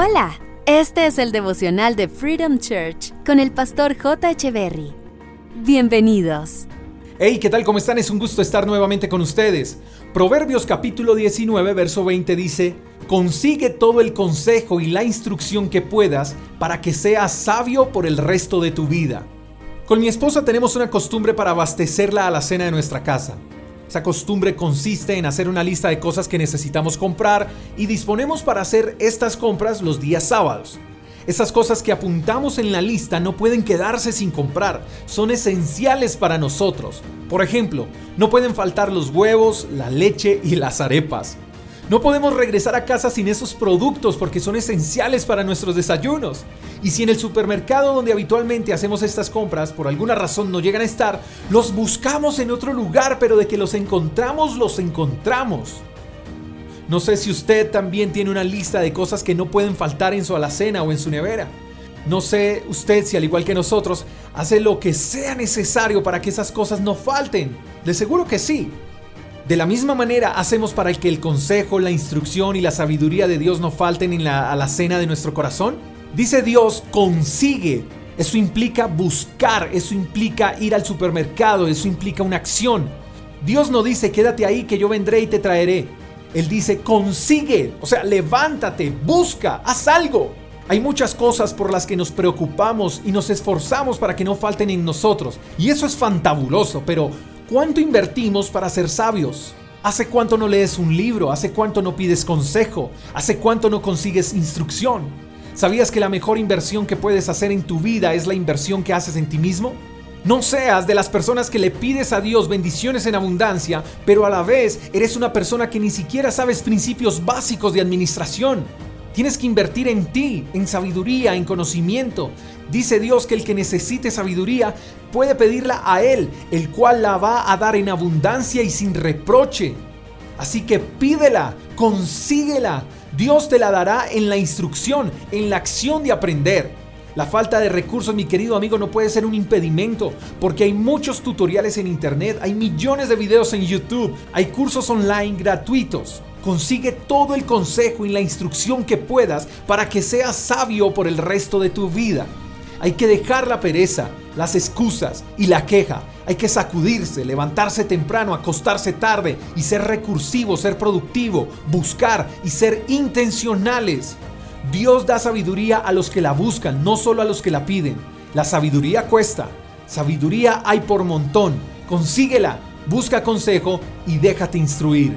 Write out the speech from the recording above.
Hola, este es el devocional de Freedom Church con el pastor J. Echeverry. Bienvenidos. Hey, ¿qué tal? ¿Cómo están? Es un gusto estar nuevamente con ustedes. Proverbios capítulo 19, verso 20 dice, Consigue todo el consejo y la instrucción que puedas para que seas sabio por el resto de tu vida. Con mi esposa tenemos una costumbre para abastecerla a la cena de nuestra casa. Esa costumbre consiste en hacer una lista de cosas que necesitamos comprar y disponemos para hacer estas compras los días sábados. Esas cosas que apuntamos en la lista no pueden quedarse sin comprar, son esenciales para nosotros. Por ejemplo, no pueden faltar los huevos, la leche y las arepas. No podemos regresar a casa sin esos productos porque son esenciales para nuestros desayunos. Y si en el supermercado donde habitualmente hacemos estas compras por alguna razón no llegan a estar, los buscamos en otro lugar, pero de que los encontramos, los encontramos. No sé si usted también tiene una lista de cosas que no pueden faltar en su alacena o en su nevera. No sé usted si al igual que nosotros hace lo que sea necesario para que esas cosas no falten. De seguro que sí. De la misma manera hacemos para que el consejo, la instrucción y la sabiduría de Dios no falten en la alacena de nuestro corazón. Dice Dios, consigue. Eso implica buscar, eso implica ir al supermercado, eso implica una acción. Dios no dice, quédate ahí que yo vendré y te traeré. Él dice, consigue, o sea, levántate, busca, haz algo. Hay muchas cosas por las que nos preocupamos y nos esforzamos para que no falten en nosotros. Y eso es fantabuloso, pero ¿Cuánto invertimos para ser sabios? ¿Hace cuánto no lees un libro? ¿Hace cuánto no pides consejo? ¿Hace cuánto no consigues instrucción? ¿Sabías que la mejor inversión que puedes hacer en tu vida es la inversión que haces en ti mismo? No seas de las personas que le pides a Dios bendiciones en abundancia, pero a la vez eres una persona que ni siquiera sabes principios básicos de administración. Tienes que invertir en ti, en sabiduría, en conocimiento. Dice Dios que el que necesite sabiduría puede pedirla a Él, el cual la va a dar en abundancia y sin reproche. Así que pídela, consíguela. Dios te la dará en la instrucción, en la acción de aprender. La falta de recursos, mi querido amigo, no puede ser un impedimento, porque hay muchos tutoriales en Internet, hay millones de videos en YouTube, hay cursos online gratuitos. Consigue todo el consejo y la instrucción que puedas para que seas sabio por el resto de tu vida. Hay que dejar la pereza, las excusas y la queja. Hay que sacudirse, levantarse temprano, acostarse tarde y ser recursivo, ser productivo, buscar y ser intencionales. Dios da sabiduría a los que la buscan, no solo a los que la piden. La sabiduría cuesta. Sabiduría hay por montón. Consíguela, busca consejo y déjate instruir.